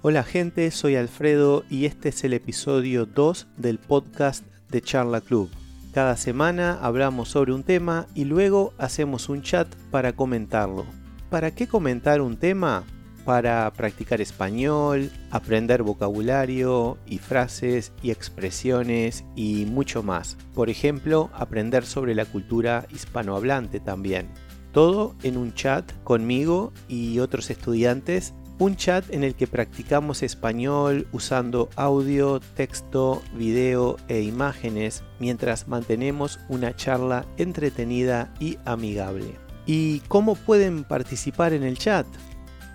Hola gente, soy Alfredo y este es el episodio 2 del podcast de Charla Club. Cada semana hablamos sobre un tema y luego hacemos un chat para comentarlo. ¿Para qué comentar un tema? Para practicar español, aprender vocabulario y frases y expresiones y mucho más. Por ejemplo, aprender sobre la cultura hispanohablante también. Todo en un chat conmigo y otros estudiantes un chat en el que practicamos español usando audio, texto, video e imágenes mientras mantenemos una charla entretenida y amigable. ¿Y cómo pueden participar en el chat?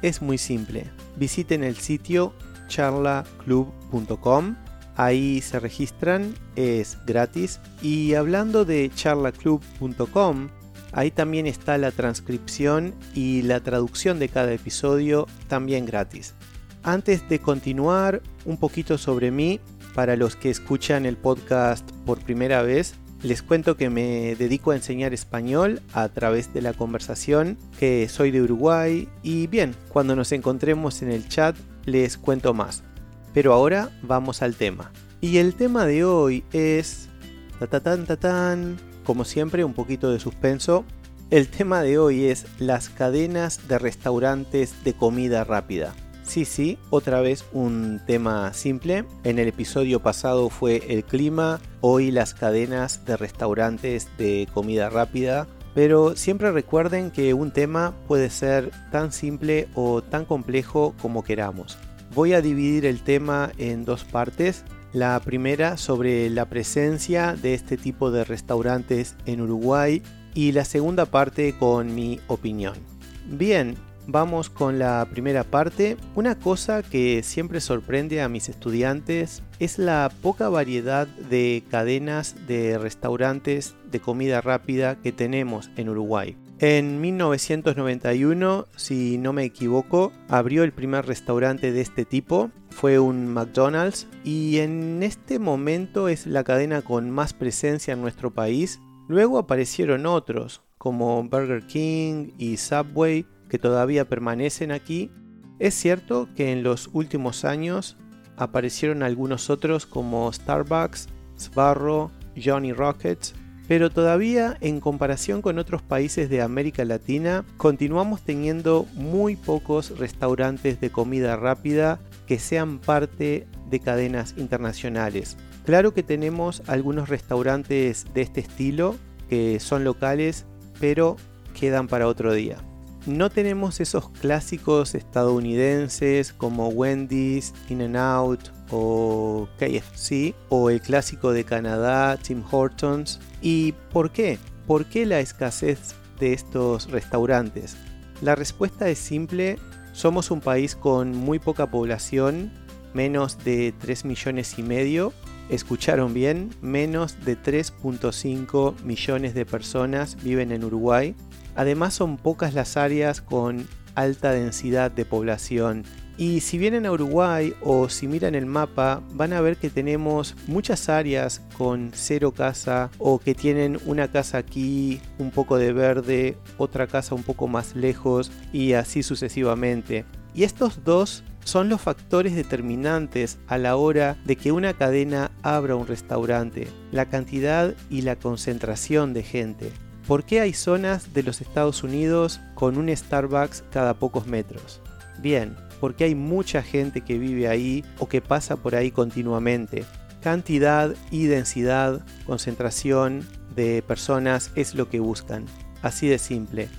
Es muy simple. Visiten el sitio charlaclub.com. Ahí se registran, es gratis. Y hablando de charlaclub.com, Ahí también está la transcripción y la traducción de cada episodio también gratis. Antes de continuar, un poquito sobre mí, para los que escuchan el podcast por primera vez, les cuento que me dedico a enseñar español a través de la conversación, que soy de Uruguay y bien, cuando nos encontremos en el chat les cuento más. Pero ahora vamos al tema. Y el tema de hoy es... como siempre, un poquito de suspenso. El tema de hoy es las cadenas de restaurantes de comida rápida. Sí, sí, otra vez un tema simple. En el episodio pasado fue el clima, hoy las cadenas de restaurantes de comida rápida. Pero siempre recuerden que un tema puede ser tan simple o tan complejo como queramos. Voy a dividir el tema en dos partes. La primera sobre la presencia de este tipo de restaurantes en Uruguay y la segunda parte con mi opinión. Bien, vamos con la primera parte. Una cosa que siempre sorprende a mis estudiantes es la poca variedad de cadenas de restaurantes de comida rápida que tenemos en Uruguay. En 1991, si no me equivoco, abrió el primer restaurante de este tipo. Fue un McDonald's y en este momento es la cadena con más presencia en nuestro país. Luego aparecieron otros, como Burger King y Subway, que todavía permanecen aquí. Es cierto que en los últimos años aparecieron algunos otros como Starbucks, Sbarro, Johnny Rockets pero todavía en comparación con otros países de América Latina, continuamos teniendo muy pocos restaurantes de comida rápida que sean parte de cadenas internacionales. Claro que tenemos algunos restaurantes de este estilo que son locales, pero quedan para otro día. No tenemos esos clásicos estadounidenses como Wendy's, In-N-Out o KFC o el clásico de Canadá, Tim Hortons. ¿Y por qué? ¿Por qué la escasez de estos restaurantes? La respuesta es simple, somos un país con muy poca población, menos de 3 millones y medio. Escucharon bien, menos de 3.5 millones de personas viven en Uruguay Además son pocas las áreas con alta densidad de población. Y si vienen a Uruguay o si miran el mapa, van a ver que tenemos muchas áreas con cero casa o que tienen una casa aquí, un poco de verde, otra casa un poco más lejos y así sucesivamente. Y estos dos son los factores determinantes a la hora de que una cadena abra un restaurante, la cantidad y la concentración de gente. ¿Por qué hay zonas de los Estados Unidos con un Starbucks cada pocos metros? Bien, porque hay mucha gente que vive ahí o que pasa por ahí continuamente. Cantidad y densidad, concentración de personas es lo que buscan. Así de simple.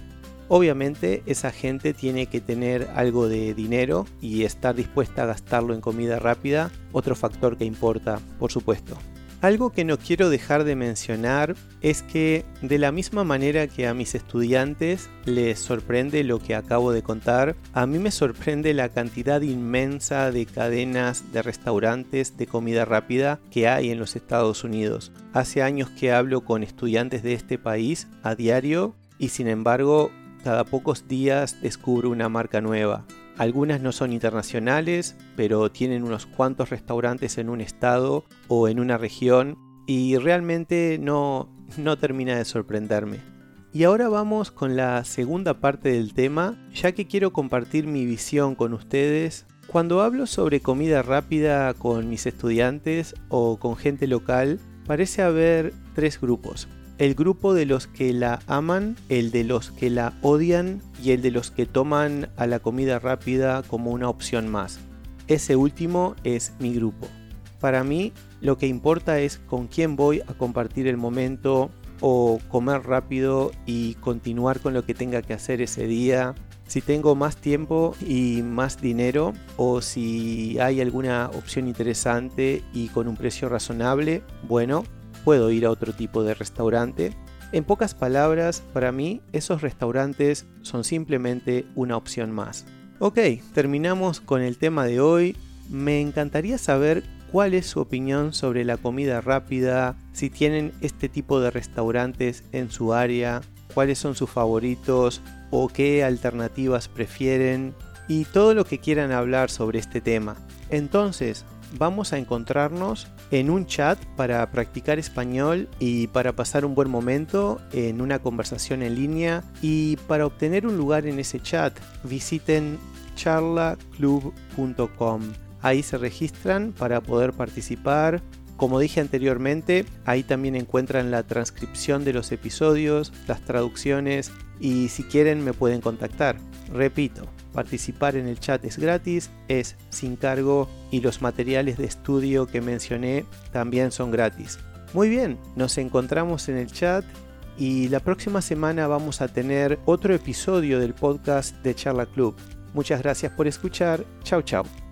Obviamente esa gente tiene que tener algo de dinero y estar dispuesta a gastarlo en comida rápida, otro factor que importa, por supuesto. Algo que no quiero dejar de mencionar es que de la misma manera que a mis estudiantes les sorprende lo que acabo de contar, a mí me sorprende la cantidad inmensa de cadenas de restaurantes de comida rápida que hay en los Estados Unidos. Hace años que hablo con estudiantes de este país a diario y sin embargo cada pocos días descubro una marca nueva. Algunas no son internacionales, pero tienen unos cuantos restaurantes en un estado o en una región y realmente no, no termina de sorprenderme. Y ahora vamos con la segunda parte del tema, ya que quiero compartir mi visión con ustedes Cuando hablo sobre comida rápida con mis estudiantes o con gente local, parece haber tres grupos. El grupo de los que la aman, el de los que la odian y el de los que toman a la comida rápida como una opción más. Ese último es mi grupo. Para mí lo que importa es con quién voy a compartir el momento o comer rápido y continuar con lo que tenga que hacer ese día. Si tengo más tiempo y más dinero o si hay alguna opción interesante y con un precio razonable, bueno, puedo ir a otro tipo de restaurante. En pocas palabras, para mí esos restaurantes son simplemente una opción más. Ok, terminamos con el tema de hoy. Me encantaría saber cuál es su opinión sobre la comida rápida, si tienen este tipo de restaurantes en su área, cuáles son sus favoritos o qué alternativas prefieren y todo lo que quieran hablar sobre este tema. Entonces, vamos a encontrarnos en un chat para practicar español y para pasar un buen momento en una conversación en línea y para obtener un lugar en ese chat visiten charlaclub.com Ahí se registran para poder participar. Como dije anteriormente, ahí también encuentran la transcripción de los episodios, las traducciones y si quieren me pueden contactar. Repito, participar en el chat es gratis, es sin cargo y los materiales de estudio que mencioné también son gratis. Muy bien, nos encontramos en el chat y la próxima semana vamos a tener otro episodio del podcast de Charla Club. Muchas gracias por escuchar. Chao, chao.